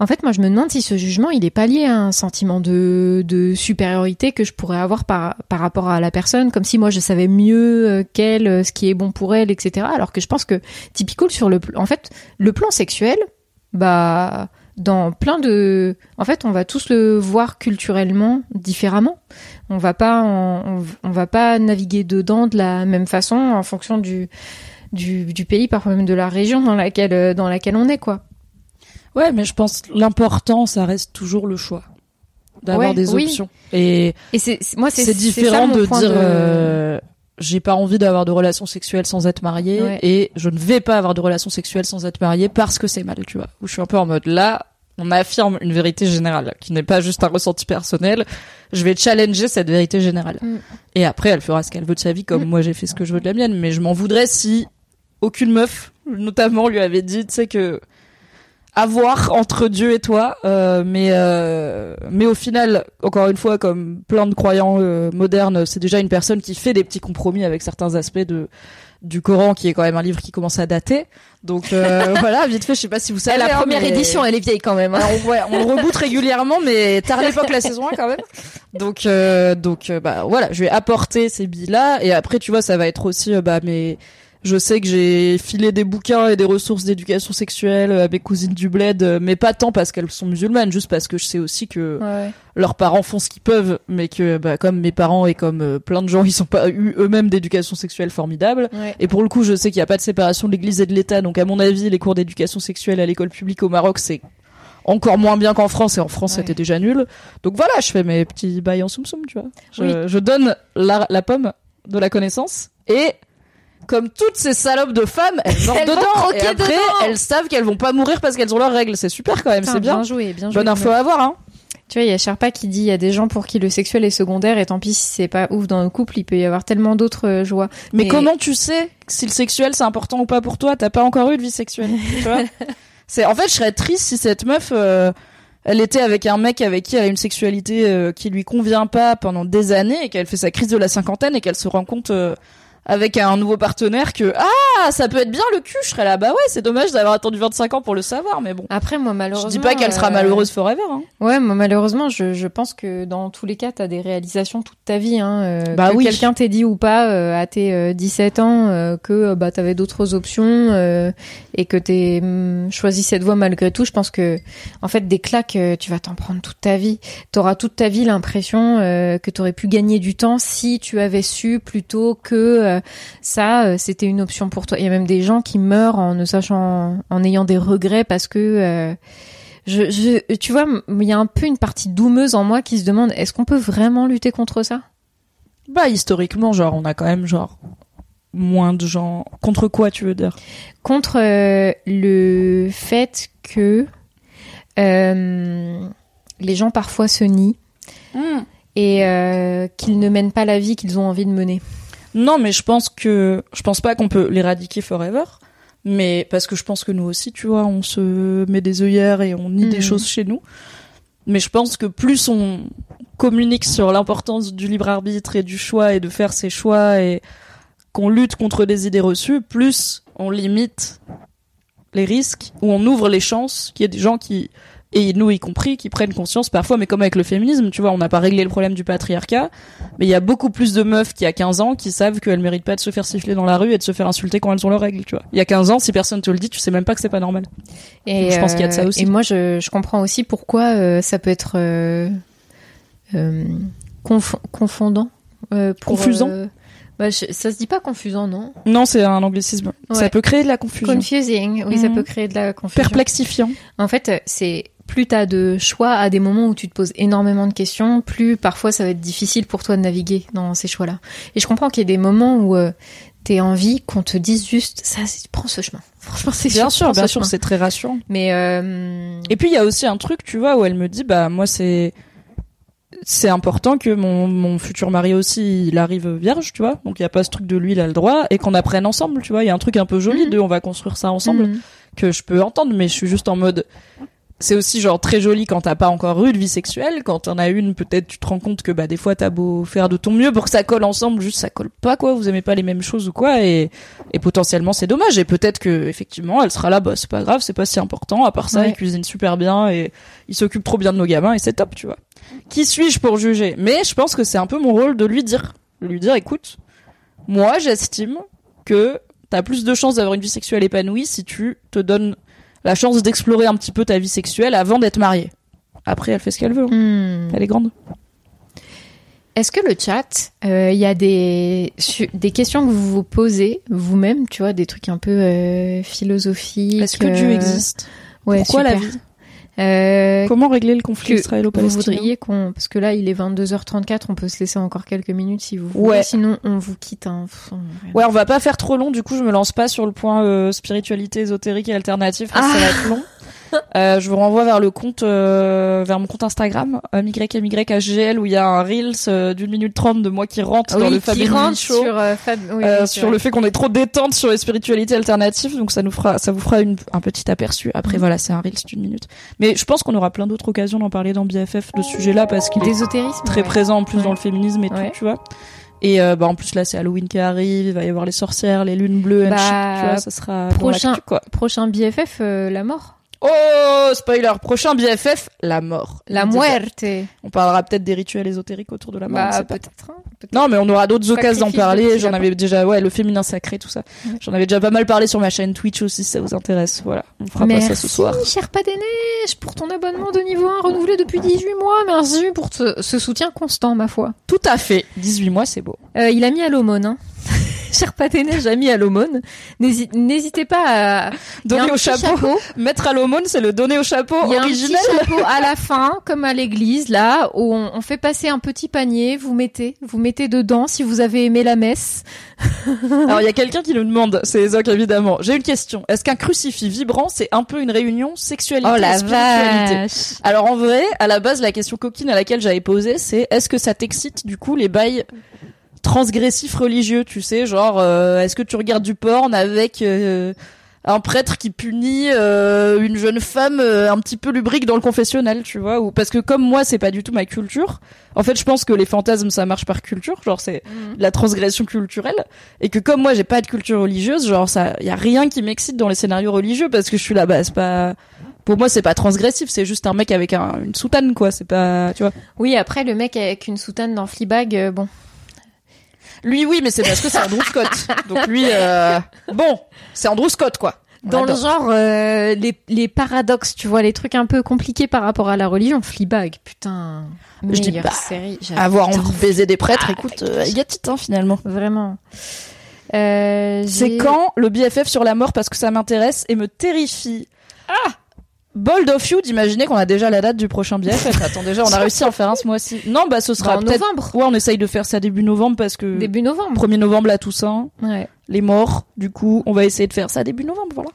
en fait, moi, je me demande si ce jugement, il est pas lié à un sentiment de, de supériorité que je pourrais avoir par, par rapport à la personne, comme si moi, je savais mieux euh, qu'elle, euh, ce qui est bon pour elle, etc. Alors que je pense que, typiquement, sur le, en fait, le plan sexuel, bah, dans plein de, en fait, on va tous le voir culturellement différemment. On va pas, on, on va pas naviguer dedans de la même façon en fonction du, du, du pays, parfois même de la région dans laquelle, euh, dans laquelle on est, quoi. Ouais, mais je pense l'important, ça reste toujours le choix d'avoir des options. Et, et c'est moi c'est différent de dire. Euh, j'ai pas envie d'avoir de relations sexuelles sans être mariée Ouais. et je ne vais pas avoir de relations sexuelles sans être mariée parce que c'est mal, tu vois. Où je suis un peu en mode là, on affirme une vérité générale qui n'est pas juste un ressenti personnel. Je vais challenger cette vérité générale. Mm. Et après, elle fera ce qu'elle veut de sa vie, comme Mm. moi j'ai fait ce que je veux de la mienne. Mais je m'en voudrais si aucune meuf, notamment, lui avait dit, tu sais que à voir entre Dieu et toi, euh, mais euh, mais au final, encore une fois, comme plein de croyants euh, modernes, c'est déjà une personne qui fait des petits compromis avec certains aspects de du Coran, qui est quand même un livre qui commence à dater. Donc euh, voilà, vite fait, je sais pas si vous savez. la hein, première mais- édition, elle est vieille quand même. hein. on, ouais, on reboot régulièrement, mais tard l'époque la saison 1 quand même. Donc, euh, donc, bah voilà, je vais apporter ces billes-là, et après, tu vois, ça va être aussi, bah, mais je sais que j'ai filé des bouquins et des ressources d'éducation sexuelle à mes cousines du bled, mais pas tant parce qu'elles sont musulmanes, juste parce que je sais aussi que Ouais. leurs parents font ce qu'ils peuvent, mais que, bah, comme mes parents et comme euh, plein de gens, ils sont pas eu eux-mêmes d'éducation sexuelle formidable. Ouais. Et pour le coup, je sais qu'il n'y a pas de séparation de l'Église et de l'État, donc à mon avis, les cours d'éducation sexuelle à l'école publique au Maroc, c'est encore moins bien qu'en France, et en France, Ouais. c'était déjà nul. Donc voilà, je fais mes petits bails en soum soum, tu vois. Je, Oui. je donne la, la pomme de la connaissance, et comme toutes ces salopes de femmes, elles meurent Elles dedans, et après, dedans. elles savent qu'elles vont pas mourir parce qu'elles ont leurs règles. C'est super quand même, c'est bien. joué, bien joué. Bonne info à avoir, hein. Tu vois, il y a Sherpa qui dit il y a des gens pour qui le sexuel est secondaire et tant pis si c'est pas ouf dans le couple, il peut y avoir tellement d'autres euh, joies. Mais, Mais- comment tu sais si le sexuel c'est important ou pas pour toi? T'as pas encore eu de vie sexuelle, tu vois? C'est en fait, je serais triste si cette meuf, euh, elle était avec un mec avec qui elle a une sexualité euh, qui lui convient pas pendant des années et qu'elle fait sa crise de la cinquantaine et qu'elle se rend compte euh, avec un nouveau partenaire que ah ça peut être bien le cul. Je serais là bah ouais, c'est dommage d'avoir attendu 25 ans pour le savoir, mais bon. Après, moi, Je malheureusement. dis pas qu'elle sera euh, malheureuse forever. Hein. Ouais, moi, malheureusement, je, je pense que dans tous les cas, t'as des réalisations toute ta vie. Hein, euh, Bah que oui. quelqu'un t'ait dit ou pas euh, à tes euh, 17 ans que bah t'avais d'autres options et que t'es hum, choisi cette voie malgré tout. Je pense que en fait, des claques, tu vas t'en prendre toute ta vie. T'auras toute ta vie l'impression que t'aurais pu gagner du temps si tu avais su plutôt que euh, ça, euh, c'était une option pour toi. Il y a même des gens qui meurent en ne sachant, en ayant des regrets parce que euh, je, je, tu vois, il y a un peu une partie doumeuse en moi qui se demande est-ce qu'on peut vraiment lutter contre ça? Bah historiquement, genre on a quand même genre moins de gens contre quoi tu veux dire? Contre le fait que les gens parfois se nient et euh, qu'ils ne mènent pas la vie qu'ils ont envie de mener. Non, mais je pense que je pense pas qu'on peut l'éradiquer forever. Mais parce que je pense que nous aussi, tu vois, on se met des œillères et on nie des Mhm. choses chez nous. Mais je pense que plus on communique sur l'importance du libre arbitre et du choix et de faire ses choix et qu'on lutte contre des idées reçues, plus on limite les risques ou on ouvre les chances qu'il y ait des gens qui et nous y compris qui prennent conscience parfois mais comme avec le féminisme tu vois on n'a pas réglé le problème du patriarcat mais il y a beaucoup plus de meufs qui a 15 ans qui savent qu'elles méritent pas de se faire siffler dans la rue et de se faire insulter quand elles ont leurs règles tu vois. Il y a 15 ans si personne te le dit tu sais même pas que c'est pas normal. Et Donc, je pense qu'il y a de ça euh, aussi. Et moi, je, je comprends aussi pourquoi euh, ça peut être euh, euh, conf- confondant, pour, Confusant. bah, je- ça se dit pas confusant, non? Non c'est un anglicisme. Ça peut créer de la confusion. Confusing, oui, ça Mhm. peut créer de la confusion. perplexifiant. En fait, c'est plus t'as de choix à des moments où tu te poses énormément de questions, plus parfois ça va être difficile pour toi de naviguer dans ces choix-là. Et je comprends qu'il y ait des moments où euh, t'es envie qu'on te dise juste ça, prends ce chemin. Franchement, c'est bien sûr bien ce sûr c'est très rassurant Mais euh, Et puis il y a aussi un truc, tu vois, où elle me dit, bah moi c'est c'est important que mon, mon futur mari aussi il arrive vierge, tu vois. Donc il y a pas ce truc de lui il a le droit et qu'on apprenne ensemble, tu vois. Il y a un truc un peu joli Mhm. de on va construire ça ensemble mhm. que je peux entendre, mais je suis juste en mode. C'est aussi genre très joli quand t'as pas encore eu de vie sexuelle. Quand t'en as une, peut-être tu te rends compte que bah des fois t'as beau faire de ton mieux pour que ça colle ensemble, juste ça colle pas quoi. Vous aimez pas les mêmes choses ou quoi et et potentiellement c'est dommage. Et peut-être que effectivement elle sera là, bah c'est pas grave, c'est pas si important. À part ça, Ouais. il cuisine super bien et il s'occupe trop bien de nos gamins et c'est top, tu vois. Qui suis-je pour juger? Mais je pense que c'est un peu mon rôle de lui dire, de lui dire, écoute, moi j'estime que t'as plus de chances d'avoir une vie sexuelle épanouie si tu te donnes la chance d'explorer un petit peu ta vie sexuelle avant d'être mariée. Après, elle fait ce qu'elle veut. hein. Hmm. Elle est grande. Est-ce que le chat, euh, il y a des questions que vous vous posez vous-même, tu vois, des trucs un peu euh, philosophiques Est-ce que Dieu euh, existe? Ouais, Pourquoi la vie? Comment régler le conflit que vous israélo-palestinien voudriez qu'on parce que là il est 22h34 on peut se laisser encore quelques minutes si vous voulez Ouais. sinon on vous quitte hein. Ouais, on va pas faire trop long, du coup je me lance pas sur le point euh, spiritualité ésotérique et alternative parce que ça va être long. Euh, je vous renvoie vers le compte, euh, vers mon compte Instagram, euh, MYMYHGL, où il y a un Reels euh, d'une minute trente de moi qui rentre dans oui, le qui Family Show. sur euh, Fab... oui, euh, sur le fait qu'on est trop détente sur les spiritualités alternatives, donc ça nous fera, ça vous fera une, un petit aperçu. Après Mhm. voilà, c'est un reels d'une minute. Mais je pense qu'on aura plein d'autres occasions d'en parler dans BFF de ce sujet-là parce qu'il est très ouais. présent en plus Ouais. dans le féminisme et Ouais. tout, tu vois. Et euh, bah en plus là c'est Halloween qui arrive, il va y avoir les sorcières, les lunes bleues, and Bah, shit, tu vois, ça sera dans prochain- quoi. prochain BFF euh, la mort Oh spoiler, prochain BFF, la mort. la muerte On parlera peut-être des rituels ésotériques autour de la mort. bah peut-être hein, peut-être. Non, mais on aura d'autres occasions d'en parler. J'en avais déjà, ouais, le féminin sacré, tout ça. Ouais. J'en avais déjà pas mal parlé sur ma chaîne Twitch aussi, si ça vous intéresse. Voilà, on fera pas ça ce soir. Merci, cher neiges, pour ton abonnement de niveau 1 renouvelé depuis 18 mois. Merci pour ce, ce soutien constant, ma foi. Tout à fait. 18 mois, c'est beau. Euh, il a mis à l'aumône, hein. Cher pas des neiges a mis à l'aumône. N'hési- N'hésitez pas à... Donner un au chapeau. Mettre à l'aumône, c'est le donner au chapeau Il y a un originel. petit chapeau à la fin, comme à l'église, là, où on, on fait passer un petit panier, vous mettez, vous mettez dedans si vous avez aimé la messe. Alors, il y a quelqu'un qui nous demande, c'est Ezok évidemment. J'ai une question. Est-ce qu'un crucifix vibrant, c'est un peu une réunion sexualité Oh la et spiritualité vache Alors en vrai, à la base, la question coquine à laquelle j'avais posé, c'est est-ce que ça t'excite du coup les bails transgressifs religieux, tu sais, genre euh, est-ce que tu regardes du porn avec euh, un prêtre qui punit euh, une jeune femme euh, un petit peu lubrique dans le confessionnal, tu vois, ou parce que comme moi c'est pas du tout ma culture. En fait, je pense que les fantasmes ça marche par culture, genre c'est de la transgression culturelle et que comme moi j'ai pas de culture religieuse, genre ça y a rien qui m'excite dans les scénarios religieux parce que je suis là bas c'est pas pour moi c'est pas transgressif, c'est juste un mec avec un- une soutane quoi, c'est pas tu vois. Oui, après, le mec avec une soutane dans Fleabag, euh, bon. Lui oui, mais c'est parce que c'est Andrew Scott. Donc lui euh, bon, c'est Andrew Scott quoi. On Dans le genre, euh, les, les paradoxes, tu vois, les trucs un peu compliqués par rapport à la religion. Fleabag, putain. Je dis pas. série. avoir envie de baiser des prêtres, Ah, écoute, euh, y a hein, finalement. Vraiment. Euh, C'est quand le BFF sur la mort parce que ça m'intéresse et me terrifie. Ah Bold of you d'imaginer qu'on a déjà la date du prochain BFF. Attends, déjà, on a réussi à en faire un ce mois-ci. Non, bah, ce sera Bah, en peut-être. novembre. Ouais, on essaye de faire ça début novembre parce que. Début novembre. 1er novembre, la Toussaint. Ouais. Les morts. Du coup, on va essayer de faire ça début novembre, voilà.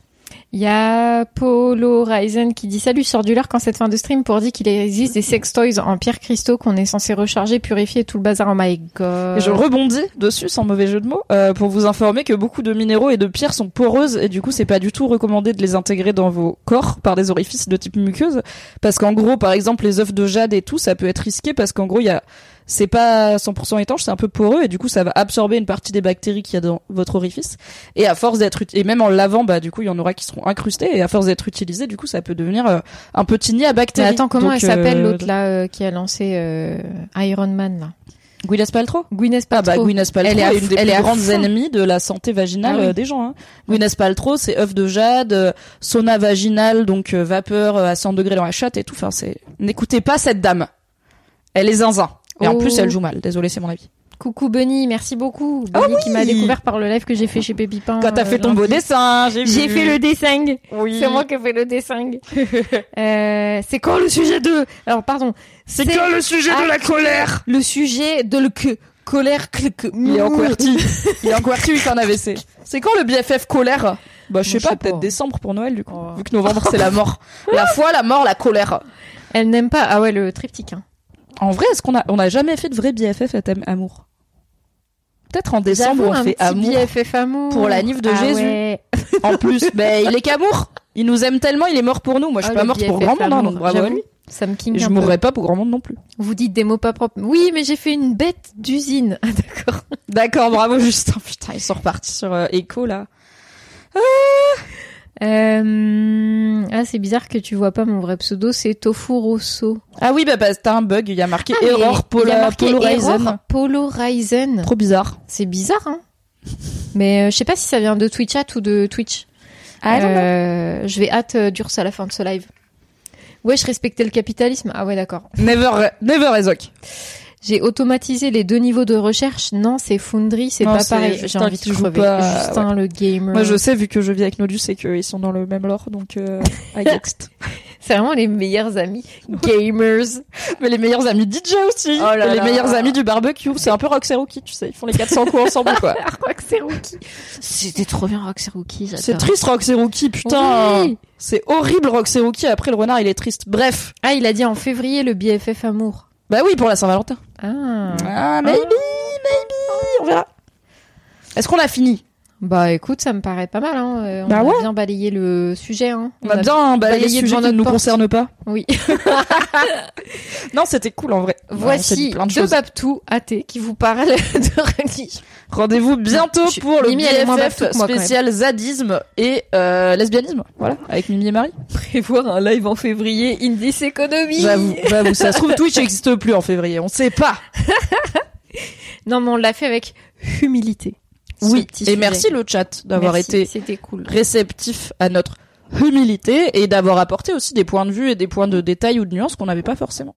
Il y a Polo Ryzen qui dit salut sors du leurre quand cette fin de stream pour dire qu'il existe des sex toys en pierre cristaux qu'on est censé recharger, purifier tout le bazar. Oh my god. Je rebondis dessus, sans mauvais jeu de mots, euh, pour vous informer que beaucoup de minéraux et de pierres sont poreuses et du coup, c'est pas du tout recommandé de les intégrer dans vos corps par des orifices de type muqueuse. Parce qu'en gros, par exemple, les œufs de jade et tout, ça peut être risqué parce qu'en gros, il y a, c'est pas 100% étanche, c'est un peu poreux et du coup, ça va absorber une partie des bactéries qu'il y a dans votre orifice. Et à force d'être, et même en le lavant, bah, du coup, il y en aura qui seront incrustés et à force d'être utilisés, du coup, ça peut devenir euh, un petit nid à Mais bactéries. attends, comment Donc, elle s'appelle euh, l'autre là euh, qui a lancé euh, Iron Man là? Gwyneth Paltrow? Gwyneth Ah bah Paltrow. Gwyneth Paltrow Elle est à une des f- elle plus est à grandes ennemies de la santé vaginale Ah oui. euh, des gens. Hein. Gwyneth Paltrow, c'est œuf de jade, sauna vaginal, donc vapeur à 100 degrés dans la chatte et tout. Enfin, c'est. N'écoutez pas cette dame. Elle est zinzin. Et en Oh. plus, elle joue mal. Désolé, c'est mon avis. Coucou Bunny, merci beaucoup. Bunny qui m'a découvert par le live que j'ai fait chez Pépipin. Quand t'as euh, fait ton beau dessin, j'ai. J'ai fait le dessin. Oui. C'est moi qui ai fait le dessin. euh, c'est quand le sujet de Alors pardon. C'est quand le sujet de la colère Le sujet de le que colère. que- Il est en QWERTY. Il est en QWERTY, il fait un AVC. C'est quand le BFF colère Bah, je sais pas, peut-être décembre pour Noël, du coup. Oh. Vu que novembre, c'est la mort. La foi, la mort, la colère. Elle n'aime pas. Ah ouais, le triptyque. Hein. En vrai, est-ce qu'on a, on a jamais fait de vrai BFF à thème amour? Peut-être en décembre, on un fait amour. BFF amour pour la nif de Ah Jésus. ouais. En plus, ben, il est qu'amour. Il nous aime tellement, il est mort pour nous. Moi, je suis Ah, pas morte pour grand monde, hein, donc bravo à lui. Ça me kink Et je mourrais pas pour grand monde non plus. Vous dites des mots pas propres. Oui, mais j'ai fait une bête d'usine. Ah d'accord. D'accord, bravo Justin. Putain, ils sont repartis sur euh, Echo, là. Euh... Ah, c'est bizarre que tu vois pas mon vrai pseudo, c'est Tofu Rosso. Ah oui, bah, bah t'as un bug, il y a marqué Ah, Error Pola, marqué Polarizen. Error Polarizen. Trop bizarre. C'est bizarre, hein Mais euh, je sais pas si ça vient de Twitch ou de Twitch. Ah, non, non. Euh, je vais hâte euh, d'Urs à la fin de ce live. Ouais, je respectais le capitalisme. Ah ouais, d'accord. Never, never Ezok. J'ai automatisé les deux niveaux de recherche. Non, c'est Foundry, c'est pas pareil. J'ai envie de crever. pas, Justin, le gamer. Moi, je sais, vu que je vis avec Nodus, c'est qu'ils sont dans le même lore, donc, euh. C'est vraiment les meilleurs amis gamers. Mais les meilleurs amis DJ aussi. Oh là les là. meilleurs amis du barbecue. C'est un peu Rox et Rookie, tu sais. Ils font les 400 coups ensemble, quoi. Rox et Rookie. C'était trop bien Rox et Rookie. C'est triste, Rox et Rookie, putain. Oui. C'est horrible, Rox et Rookie. Après, le renard, il est triste. Bref. Ah, il a dit en février le BFF amour. Bah oui, pour la Saint-Valentin. Ah. Ah, maybe, maybe. On verra. Est-ce qu'on a fini? Bah écoute, ça me paraît pas mal. Hein. Euh, On Bah a ouais. bien balayé le sujet. Hein. On a bien balayé le sujet qui ne nous porte. concerne pas. Oui. Non, c'était cool en vrai. On Voici dit plein de deux. Babtou athées qui vous parlent de religion. Rendez-vous bientôt Je pour le Mimi, BFF moi, spécial zadisme et euh, lesbianisme. Voilà, avec Mimi et Marie. Prévoir un live en février, Indies Economy. J'avoue, j'avoue, ça se trouve Twitch n'existe plus en février, on sait pas. Non, mais on l'a fait avec humilité. Oui, et sujet. merci le chat d'avoir Merci, été cool. réceptif à notre humilité et d'avoir apporté aussi des points de vue et des points de détail ou de nuances qu'on n'avait pas forcément.